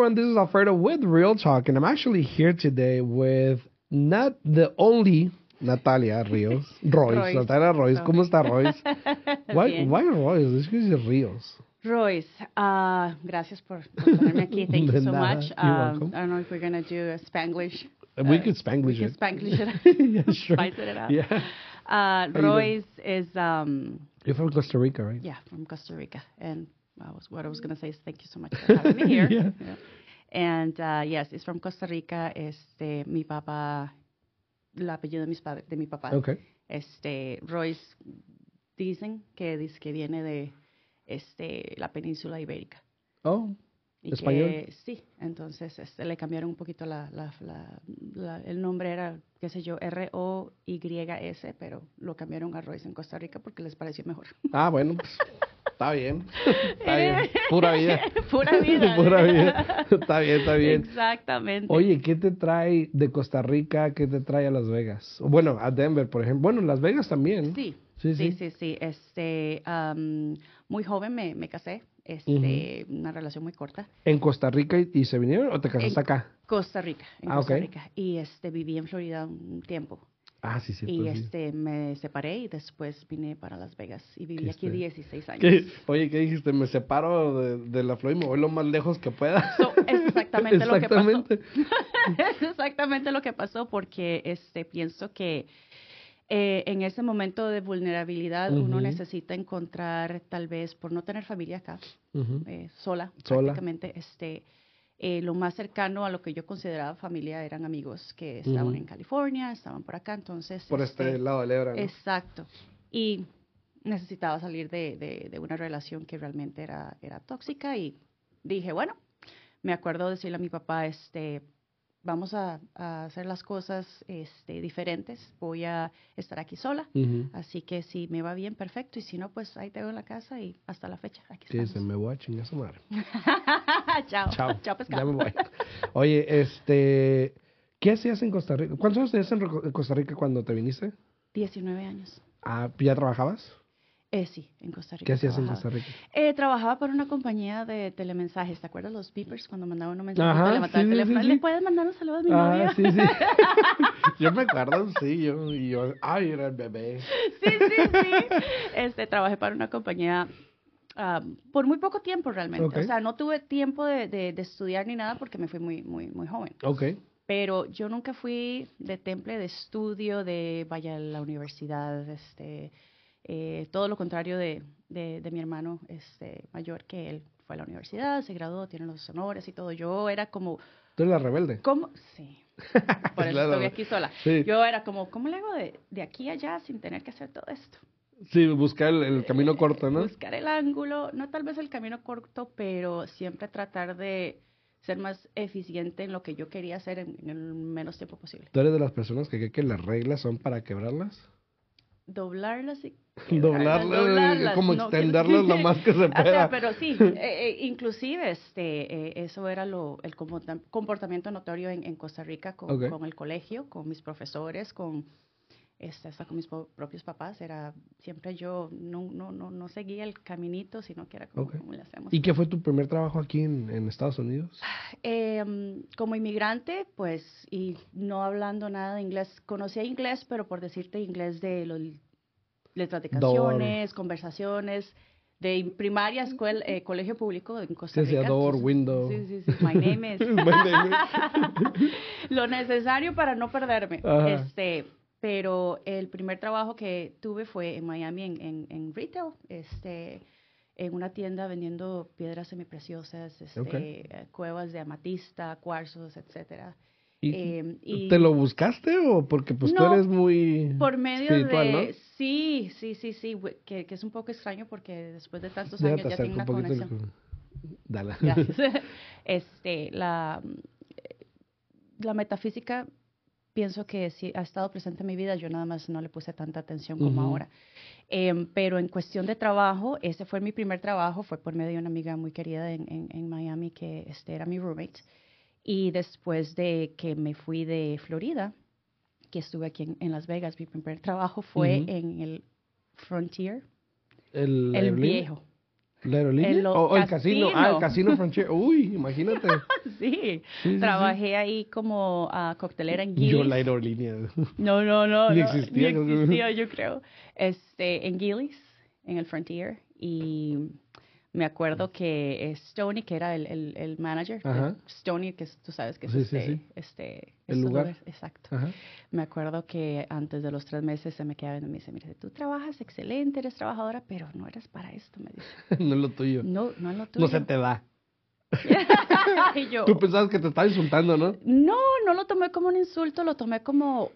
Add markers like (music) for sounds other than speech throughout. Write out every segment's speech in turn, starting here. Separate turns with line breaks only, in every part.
everyone, this is Alfredo with Real Talk, and I'm actually here today with not the only Natalia Rios, (laughs) Royce,
Royce.
Natalia Royce. ¿Cómo está Royce? (laughs) Why, why Royce? Es que dice Ríos.
Royce, uh, gracias por, por tenerme aquí. Thank you so
nada.
much. Um. I don't know if we're going to do a Spanglish.
We
uh,
could Spanglish
we
it.
Spanglish it. (laughs)
yeah, sure.
Spice it up.
Yeah.
Uh? Royce is, um,
You're from Costa Rica, right?
yeah, from Costa Rica. And I was, what I was going to say is thank you so much for having me here.
Yeah.
And uh, yes, it's from Costa Rica. Este, mi papá, el apellido de, mis padres, de mi papá.
Okay.
Este, Royce dicen que, dice que viene de este, la península ibérica.
Oh,
Y
¿Español?
que sí, entonces este, le cambiaron un poquito la, la, la- la- el nombre era, qué sé yo, R-O-Y-S, pero lo cambiaron a Royce en Costa Rica porque les pareció mejor.
ah, bueno, pues (laughs) está bien. (laughs) Está bien. Pura (laughs) vida.
Pura vida. (laughs)
Pura vida. Está bien, está bien.
Exactamente.
Oye, ¿qué te trae de Costa Rica? ¿Qué te trae a Las Vegas? Bueno, a Denver, por ejemplo. Bueno, Las Vegas también.
Sí,
Sí,
sí,
sí.
sí, sí. Este, am, muy joven me, me casé, este, una relación muy corta.
¿En Costa Rica y, y se vinieron o te casaste
En-
acá?
Costa Rica, en
Ah,
Costa. Rica. Y este, viví en Florida un tiempo.
Ah, sí, sí.
y
pues
este, me separé y después vine para Las Vegas y viví
¿Qué
aquí
este?
16 años.
¿Qué? Oye, ¿qué dijiste? Me separo de, de la Flor y me voy lo más lejos que pueda.
So, es exactamente, lo que pasó.
Exactamente. (laughs)
es exactamente lo que pasó porque este, pienso que eh, en ese momento de vulnerabilidad uno necesita encontrar, tal vez por no tener familia acá, eh, sola,
Sola.
prácticamente, este, eh, lo más cercano a lo que yo consideraba familia eran amigos que estaban en California, estaban por acá, entonces...
Por este lado del Ebra, ¿no?
Exacto. Y necesitaba salir de, de- de una relación que realmente era, era tóxica y dije, bueno, me acuerdo decirle a mi papá, este, vamos a, a hacer las cosas este, diferentes, voy a estar aquí sola, así que si me va bien, perfecto, y si no, pues ahí te veo en la casa y hasta la fecha, aquí
Sí, se me voy a chingar su madre. (laughs)
Chao.
Chao.
Chao, pescado.
Ya me voy. Oye, este... ¿Qué hacías en Costa Rica? ¿Cuántos años tenías en Costa Rica cuando te viniste?
19 años.
Ah, ¿ya trabajabas?
Eh, sí, en Costa Rica.
¿Qué hacías en. Costa Rica?
Eh, trabajaba para una compañía de telemensajes. ¿Te acuerdas los beepers cuando mandaban un mensaje?
Ajá, sí,
el
sí,
teléfono.
sí,
¿Le puedes mandar un saludo a mi
Ah,
novio?
sí, sí. (laughs) yo me acuerdo, sí, yo, y yo, ay, era el bebé.
sí, sí, sí. Este, trabajé para una compañía ah, por muy poco tiempo realmente. O sea, no tuve tiempo de, de- de estudiar ni nada porque me fui muy, muy, muy joven.
Ok.
Pero yo nunca fui de temple de estudio, de vaya a la universidad, este, eh, todo lo contrario de, de, de mi hermano este, mayor, que él fue a la universidad, se graduó, tiene los honores y todo. Yo era como,
Tú eres la rebelde.
¿cómo? Sí. (laughs) Por eso
Claro.
estoy aquí sola.
Sí.
Yo era como, ¿cómo le hago de, de aquí a allá sin tener que hacer todo esto?
Sí, buscar el, el camino corto, ¿no?
Buscar el ángulo, no tal vez el camino corto, pero siempre tratar de ser más eficiente en lo que yo quería hacer en, en el menos tiempo posible.
¿Tú eres de las personas que creen que las reglas son para quebrarlas?
doblarlas y (laughs)
Doblarlas,
doblarlas,
como
no,
extenderlas lo más que se (laughs)
O sea,
pueda.
pero sí, eh, eh, inclusive este, eh, eso era lo, el comporta- comportamiento notorio en, en Costa Rica con, con el colegio, con mis profesores, con hasta con mis propios papás. Era siempre yo no, no, no, no seguía el caminito, sino que era como,
Ok.
¿cómo le hacemos?
¿Y qué fue tu primer trabajo aquí en, en Estados Unidos?
Em, como inmigrante, pues, y no hablando nada de inglés, conocía inglés, pero por decirte inglés de los letras de
Door.
canciones, conversaciones, de primaria, escuela, eh, colegio público en Costa Rica. Entonces,
window.
Sí, sí, sí, my name is. (laughs)
My name (laughs)
Lo necesario para no perderme.
Ajá.
Este, pero el primer trabajo que tuve fue en Miami en, en, en retail, este, en una tienda vendiendo piedras semipreciosas, este, eh, cuevas de amatista, cuarzos, etcétera.
¿Y
Em, y
¿Te lo buscaste o porque pues tú eres muy
por medio
espiritual,
de
¿no?
sí, sí, sí, sí, que, que es un poco extraño porque después de tantos
Ya
años
te
ya tengo una conexión.
el- Dale.
Gracias. (laughs) (laughs) este, la, la metafísica pienso que sí ha estado presente en mi vida, yo nada más no le puse tanta atención como ahora. Em, pero en cuestión de trabajo, ese fue mi primer trabajo, fue por medio de una amiga muy querida en, en, en Miami que este, era mi roommate. Y después de que me fui de Florida, que estuve aquí en, en Las Vegas, mi primer trabajo fue en el Frontier,
El,
viejo.
¿La aerolínea? O, o el casino. Ah, el
casino. (laughs)
Frontier. Uy, imagínate. (laughs)
sí,
sí,
trabajé ahí como ah, coctelera en Gillies.
Yo la aerolínea.
No, no, no.
Ni
no,
existía,
ni
creo que-
existía, yo creo. Este, en Gillies, en el Frontier. Y me acuerdo que Stoney, que era el, el, el manager,
Ajá.
Stoney, que es- tú sabes que es
Sí,
este,
sí.
este
El lugar.
Exacto.
Ajá.
Me acuerdo que antes de los tres meses se me quedaba viendo y me dice, mire, tú trabajas excelente, eres trabajadora, pero no eres para esto, me dice. (laughs)
no es lo tuyo.
No, no es lo tuyo.
No se te da. (laughs)
yo,
Tú pensabas que te estaba insultando, ¿no?
no, no lo tomé como un insulto, lo tomé como,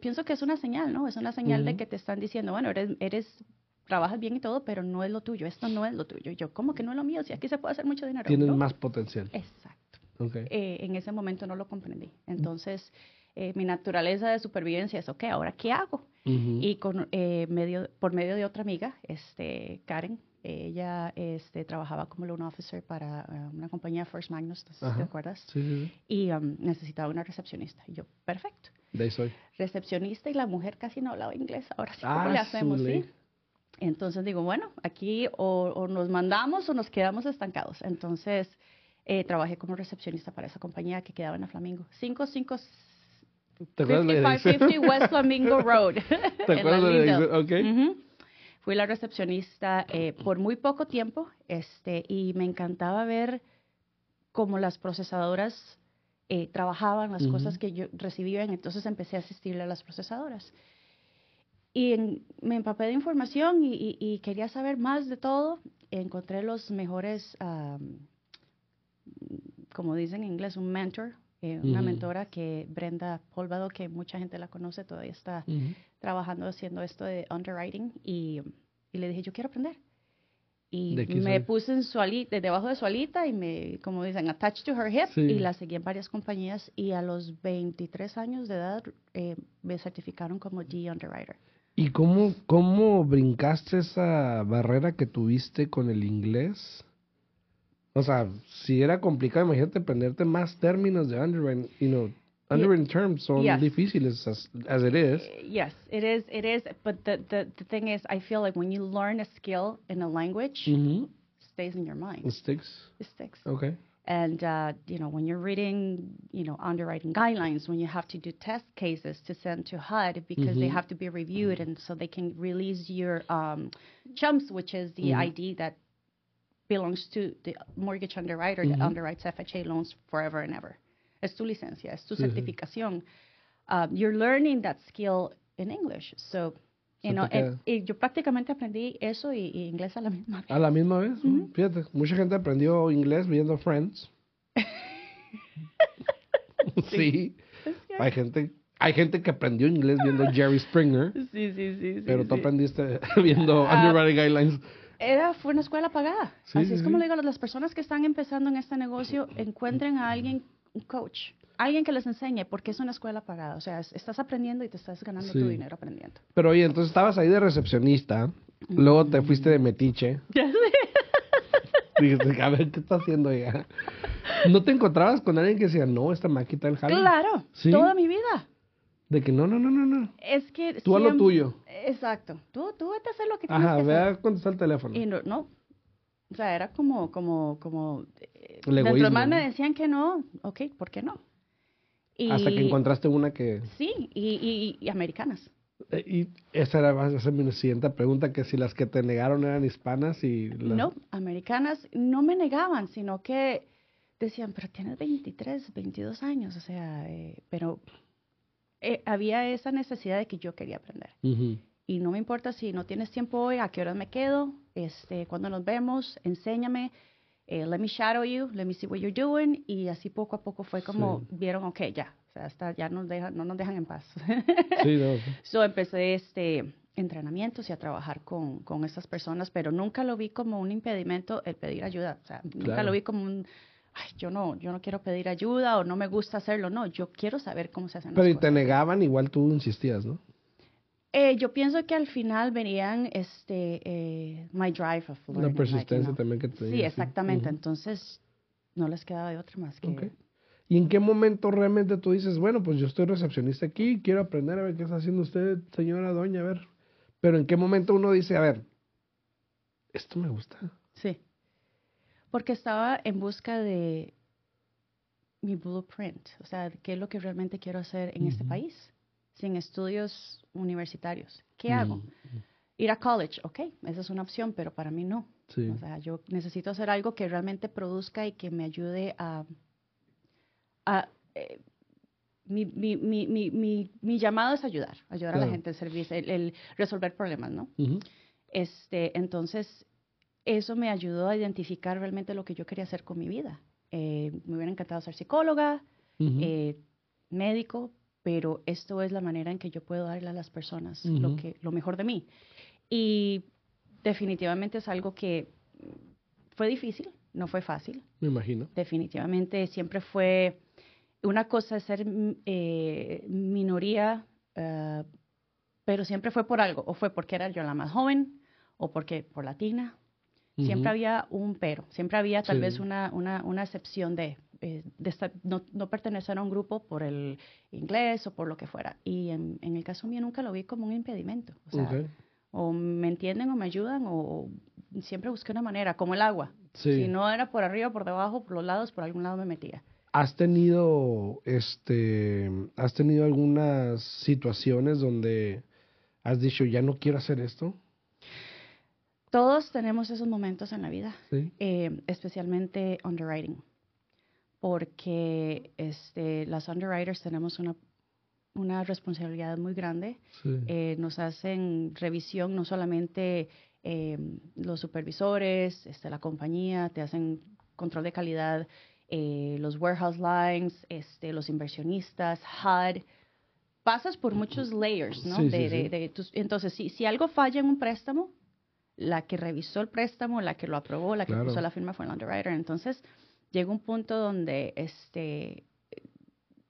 pienso que es una señal, ¿no? Es una señal de que te están diciendo, bueno, eres, eres, trabajas bien y todo, pero no es lo tuyo, esto no es lo tuyo. Y yo, ¿cómo que no es lo mío? Si aquí se puede hacer mucho dinero.
Tienes
¿no?
más potencial.
Exacto.
Ok.
Eh, en ese momento no lo comprendí. Entonces, eh, mi naturaleza de supervivencia es, ok, ¿ahora qué hago? Y con, eh, medio, por medio de otra amiga, este, Karen, ella este, trabajaba como loan officer para eh, una compañía First Magnus,
Ajá.
te acuerdas,
Sí, sí, sí.
y um, necesitaba una recepcionista. Y yo, perfecto.
De ahí soy.
Recepcionista y la mujer casi no hablaba inglés. Ahora sí, ¿cómo
Ah,
le hacemos? sí? Entonces digo, bueno, aquí o, o nos mandamos o nos quedamos estancados. Entonces eh, trabajé como recepcionista para esa compañía que quedaba en la Flamingo. 55
¿Te acuerdas de la dirección?
5550 West Flamingo (laughs) Road.
¿Te acuerdas de la
Linndale.
dirección? Ok.
Ujú. Fui la recepcionista eh, por muy poco tiempo este, y me encantaba ver cómo las procesadoras eh, trabajaban, las cosas que yo recibían. Entonces empecé a asistirle a las procesadoras. Y en- me empapé de información y, y- y quería saber más de todo. Encontré los mejores, am, como dicen en inglés, un mentor, eh, una mentora que Brenda Polvado, que mucha gente la conoce, todavía está trabajando haciendo esto de underwriting y, y le dije, yo quiero aprender. Y
¿De qué
me
soy?
puse en su alita, debajo de su alita y me, como dicen, attached to her hip
Sí.
y la seguí en varias compañías y a los 23 años de edad eh, me certificaron como G Underwriter.
¿Y cómo, cómo brincaste esa barrera que tuviste con el inglés? O sea, si era complicado, imagínate aprenderte más términos de underwriting. You know, underwriting terms son
Yes.
difíciles as, as it is.
Yes, it is, it is, but the, the, the thing is, I feel like when you learn a skill in a language,
Ujú.
it stays in your mind.
It sticks.
It sticks.
Okay.
And, uh, you know, when you're reading, you know, underwriting guidelines, when you have to do test cases to send to HUD because they
Mhm.
have to be reviewed and so they can release your um, CHUMPS, which is the
Mhm.
ID that belongs to the mortgage underwriter that
Mhm.
underwrites FHA loans forever and ever. Es tu licencia, es tu
sí.
certificación. Um, you're learning that skill in English. So, you know,
te
and- y yo prácticamente aprendí eso y, y inglés a la misma vez.
A la misma vez, fíjate, mucha gente aprendió inglés viendo Friends. (laughs) sí. Hay gente, hay gente que aprendió inglés viendo Jerry Springer, (laughs)
Sí, sí, sí. sí,
pero tú
sí.
aprendiste (laughs) viendo
Ah,
Underwriting Guidelines.
Era, fue una escuela pagada.
Sí,
Así
sí,
es como
sí.
le digo, las personas que están empezando en este negocio, encuentren a alguien, un coach, alguien que les enseñe, porque es una escuela pagada. O sea, es- estás aprendiendo y te estás ganando
Sí.
tu dinero aprendiendo.
Pero oye, entonces estabas ahí de recepcionista, luego te fuiste de metiche. (laughs) Dijiste, a ver, ¿qué está haciendo ella? ¿No te encontrabas con alguien que decía, no, esta maquita el jale?
claro,
Sí.
toda mi vida.
De que no, no, no, no, no.
Es que...
Tú a lo
siempre-
tuyo.
Exacto. Tú, tú vete a hacer lo que tienes
Ajá,
que
ve
hacer.
a contestar el teléfono.
Y no, no. O sea, era como, como, como... eh, Dentro
egoísmo,
más me decían que no, ok, ¿por qué no? Y,
Hasta que encontraste una que...
Sí, y, y, y americanas.
eh, Y esa era va a ser mi siguiente pregunta, que si las que te negaron eran hispanas y... Las...
No, americanas no me negaban, sino que decían, pero tienes 23, 22 años, o sea, eh, pero eh, había esa necesidad de que yo quería aprender. Y no me importa si no tienes tiempo hoy, a qué hora me quedo, este, cuando nos vemos, enséñame, eh, let me shadow you, let me see what you're doing, y así poco a poco fue como
Sí.
vieron, ok, ya, o sea, hasta ya nos dejan, no nos dejan en paz.
Sí, no. (laughs)
So empecé este entrenamientos y a trabajar con, con estas personas, pero nunca lo vi como un impedimento el pedir ayuda. O sea, nunca lo vi como un, ay, yo no, yo no quiero pedir ayuda o no me gusta hacerlo. No, yo quiero saber cómo se hacen
Pero
las
y te
cosas.
negaban, igual tú insistías, ¿no?
Eh, yo pienso que al final venían este, eh, my drive of
La
learning, like, you
persistencia también que te
Sí, exactamente. Entonces, no les quedaba de otra más que...
Ok. ¿Y en qué momento realmente tú dices, bueno, pues yo estoy recepcionista aquí, quiero aprender a ver qué está haciendo usted, señora doña, a ver? Pero en qué momento uno dice, a ver, esto me gusta.
Sí. Porque estaba en busca de mi blueprint, o sea, qué es lo que realmente quiero hacer en este país, sin estudios universitarios. ¿Qué hago?
Mm,
Ir a college, ok, esa es una opción, pero para mí no.
Sí.
O sea, yo necesito hacer algo que realmente produzca y que me ayude a... a eh, mi, mi, mi, mi, llamado es ayudar, ayudar a la gente, el servicio, el, el resolver problemas, ¿no? Este, entonces, eso me ayudó a identificar realmente lo que yo quería hacer con mi vida. Eh, me hubiera encantado ser psicóloga, eh, médico, pero esto es la manera en que yo puedo darle a las personas lo, que, lo mejor de mí. Y definitivamente es algo que fue difícil, no fue fácil.
Me imagino.
Definitivamente siempre fue una cosa ser eh, minoría, eh, pero siempre fue por algo, o fue porque era yo la más joven, o porque por latina. Siempre había un pero, siempre había tal
Sí.
vez una, una, una excepción de, eh, de no, no pertenecer a un grupo por el inglés o por lo que fuera. Y en, en el caso mío nunca lo vi como un impedimento. O sea,
Ok.
o me entienden o me ayudan, o siempre busqué una manera, como el agua.
Sí.
Si no era por arriba, por debajo, por los lados, por algún lado me metía.
¿Has tenido, este, has tenido algunas situaciones donde has dicho, ya no quiero hacer esto?
Todos tenemos esos momentos en la vida,
Sí.
eh, especialmente underwriting, porque este, las underwriters tenemos una, una responsabilidad muy grande.
Sí.
Eh, nos hacen revisión no solamente eh, los supervisores, este, la compañía, te hacen control de calidad, eh, los warehouse lines, este, los inversionistas, HUD. Pasas por muchos layers, ¿no?
Sí, sí,
de, de- de tus- entonces, si, si algo falla en un préstamo, la que revisó el préstamo, la que lo aprobó, la que
Claro.
puso la firma fue el underwriter. Entonces, llega un punto donde este,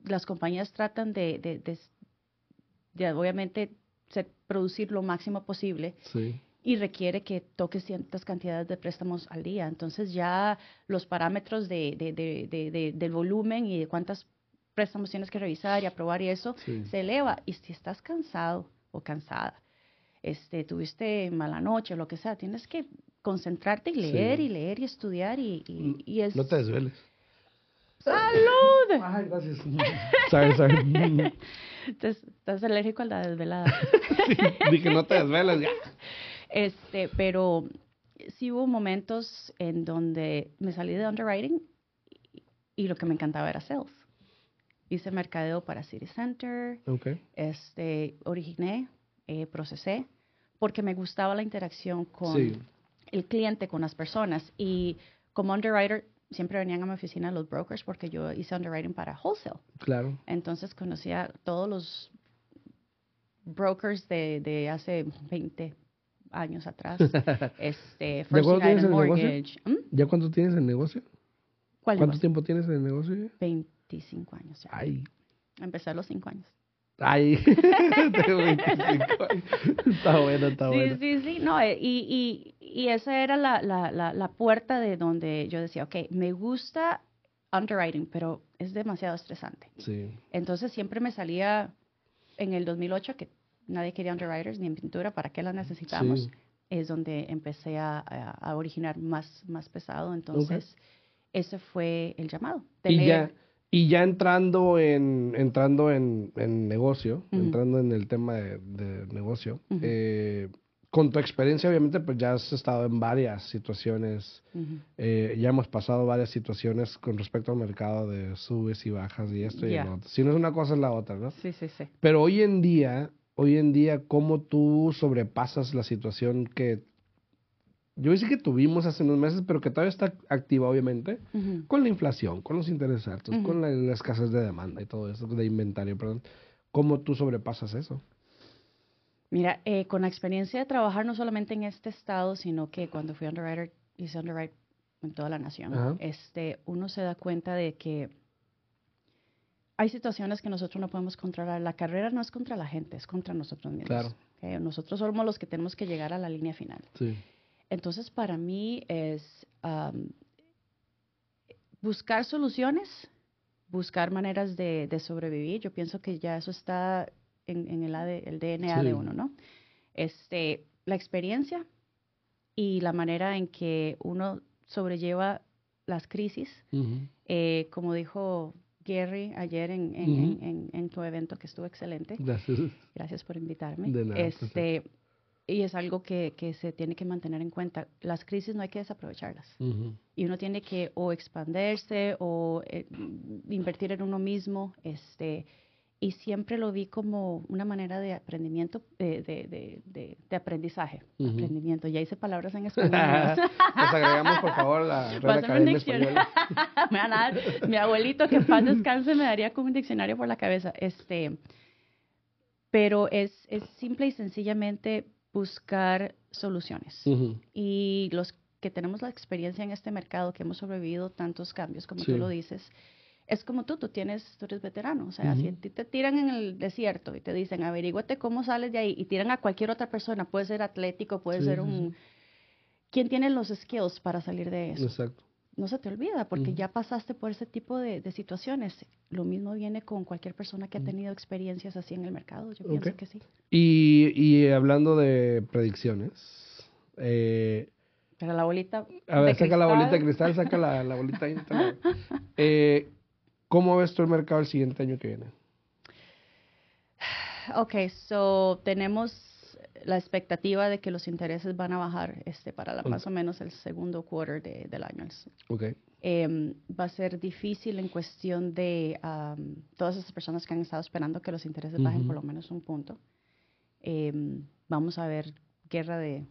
las compañías tratan de, de- de- de, obviamente ser- producir lo máximo posible
Sí.
y requiere que toques ciertas cantidades de préstamos al día. Entonces ya los parámetros de, de- de- de- de- del volumen y de cuántos préstamos tienes que revisar y aprobar y eso
Sí.
se eleva. Y si estás cansado o cansada, este, tuviste mala noche o lo que sea, tienes que concentrarte y
Sí.
leer y leer y estudiar y, y- y es...
No te desveles.
¡Salud!
Ay, gracias. sorry, sorry.
Estás, estás alérgico a la desvelada. (laughs)
Sí, dije, no te desveles. Ya.
Este, pero sí hubo momentos en donde me salí de underwriting y, y lo que me encantaba era sales. Hice mercadeo para City Center,
Ok.
este, originé, eh, procesé, porque me gustaba la interacción con
Sí.
El cliente, con las personas. Y como underwriter, siempre venían a mi oficina los brokers porque yo hice underwriting para wholesale.
Claro.
Entonces conocía todos los brokers de, de hace 20 años atrás. (laughs) este, First
cuándo tienes el?
Mortgage. ¿Mm?
¿Ya cuánto tienes en el negocio?
¿Cuál
¿Cuánto
negocio?
tiempo tienes en el negocio? ya?
25 años ya.
Ay.
Empecé a los 5 años.
Ay. (laughs) (laughs) Tengo 25 años. Está bueno, está
sí,
bueno.
sí, sí. No, eh, y, y, y esa era la, la, la, la puerta de donde yo decía, ok, me gusta underwriting, pero es demasiado estresante.
Sí.
Entonces siempre me salía en el 2008 que nadie quería underwriters ni en pintura, ¿para qué las necesitamos?
Sí.
Es donde empecé a, a- originar más, más pesado. Entonces, ese fue el llamado.
Y ya, y ya entrando en, entrando en, en negocio, entrando en el tema de, de negocio, eh, con tu experiencia, obviamente, pues ya has estado en varias situaciones, eh, ya hemos pasado varias situaciones con respecto al mercado de subes y bajas y esto y lo otro. Si no es una cosa, es la otra, ¿no?
Sí, sí, sí.
Pero hoy en día, hoy en día, ¿cómo tú sobrepasas la situación que yo sé que tuvimos hace unos meses, pero que todavía está activa, obviamente, con la inflación, con los intereses altos, con la, la escasez de demanda y todo eso, de inventario, perdón. ¿Cómo tú sobrepasas eso?
Mira, eh, con la experiencia de trabajar no solamente en este estado, sino que cuando fui underwriter, hice underwrite en toda la nación,
Ajá.
este, uno se da cuenta de que hay situaciones que nosotros no podemos controlar. La carrera no es contra la gente, es contra nosotros mismos.
Claro.
¿ok? Nosotros somos los que tenemos que llegar a la línea final.
Sí.
Entonces, para mí es am, buscar soluciones, buscar maneras de, de sobrevivir. Yo pienso que ya eso está en, en el, AD el DNA
Sí.
de uno, ¿no? Este, la experiencia, y la manera en que uno sobrelleva las crisis, eh, como dijo Gary ayer en, en, en, tu evento que estuvo excelente.
Gracias.
Gracias por invitarme. De nada, este, y es algo que, que, se tiene que mantener en cuenta. Las crisis no hay que desaprovecharlas. Y uno tiene que o expandirse o eh, invertir en uno mismo. Este, y siempre lo vi como una manera de aprendimiento, de, de, de, de aprendizaje. Aprendimiento. Ya hice palabras en (laughs) español.
Nos agregamos, por favor, la Real Academia Española. (laughs)
me van a dar, mi abuelito, que en paz descanse, me daría como un diccionario por la cabeza. Este, pero es, es simple y sencillamente buscar soluciones. Y los que tenemos la experiencia en este mercado, que hemos sobrevivido tantos cambios, como tú lo dices, es como tú, tú tienes, tú eres veterano, o sea, si te tiran en el desierto y te dicen, averíguate cómo sales de ahí, y tiran a cualquier otra persona, puede ser atlético, puede ser un... ¿Quién tiene los skills para salir de eso?
Exacto.
No se te olvida, porque ya pasaste por ese tipo de, situaciones. Lo mismo viene con cualquier persona que ha tenido experiencias así en el mercado, yo pienso que sí.
Y, y hablando de predicciones, eh,
pero la bolita.
A ver, saca la bolita de cristal, saca la, la (laughs) bolita. (laughs) eh, ¿Cómo ves tú el mercado el siguiente año que viene? (sighs)
Ok, so tenemos la expectativa de que los intereses van a bajar este para la, más o menos el segundo quarter de, del año.
Okay.
Eh, va a ser difícil en cuestión de todas esas personas que han estado esperando que los intereses bajen por lo menos un punto. Eh, vamos a ver guerra de,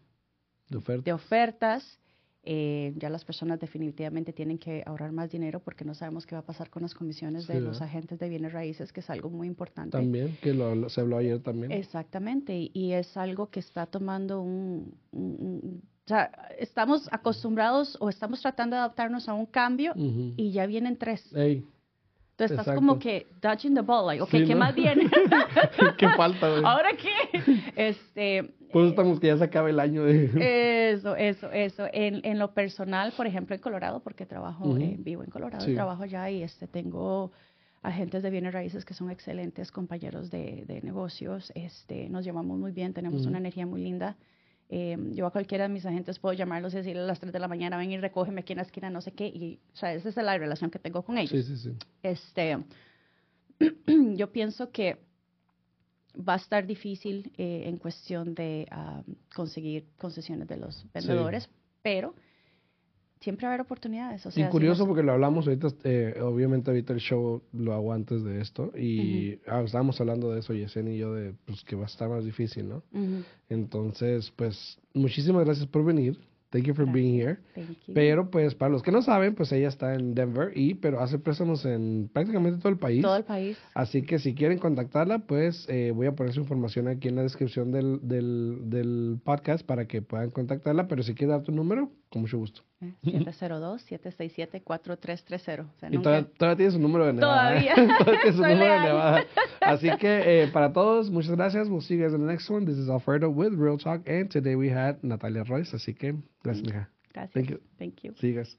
de ofertas eh, ya las personas definitivamente tienen que ahorrar más dinero porque no sabemos qué va a pasar con las comisiones de los agentes de bienes raíces, que es algo muy importante.
También, que lo, se habló ayer también.
Exactamente, y, es algo que está tomando un, o sea, estamos acostumbrados o estamos tratando de adaptarnos a un cambio y ya vienen tres. Entonces estás como que dodging the ball, like, ok, ¿qué más viene? (laughs)
¿Qué falta? (laughs)
¿Ahora qué? (laughs) Este...
Pues estamos que ya se acaba el año
de... Eso, eso, eso. En, en lo personal, por ejemplo, en Colorado, porque trabajo, eh, vivo en Colorado, trabajo allá y este, tengo agentes de bienes raíces que son excelentes compañeros de, de negocios. Este, nos llevamos muy bien, tenemos una energía muy linda. Eh, yo a cualquiera de mis agentes puedo llamarlos y decirle a las 3 de la mañana, ven y recógeme aquí en la esquina, no sé qué. Y, o sea, esa es la relación que tengo con ellos.
Sí, sí, sí.
Este, (clears throat) yo pienso que va a estar difícil eh, en cuestión de conseguir concesiones de los vendedores, pero siempre va a haber oportunidades. O sea,
y curioso porque lo hablamos ahorita, eh, obviamente ahorita el show lo hago antes de esto y ah, estábamos hablando de eso, Yesen y yo, de pues que va a estar más difícil, ¿no? Entonces, pues muchísimas gracias por venir. Thank you for being here. Pero pues para los que no saben, pues ella está en Denver y pero hace préstamos en prácticamente todo el país.
Todo el país.
Así que si quieren contactarla, pues eh, voy a poner su información aquí en la descripción del, del, del podcast para que puedan contactarla. Pero si quieres dar tu número, con mucho gusto.
702-767-4330.
Eh, y todavía, todavía, tienes su número de
Nevada.
¿eh? Todavía. (laughs) tienes su (laughs) número de Nevada. (laughs) Así que eh, para todos, muchas gracias. We'll see you guys in the next one. This is Alfredo with Real Talk. And today we had Natalia Royce. Así que gracias, mija.
Gracias.
Thank you.
Thank you.
See you guys.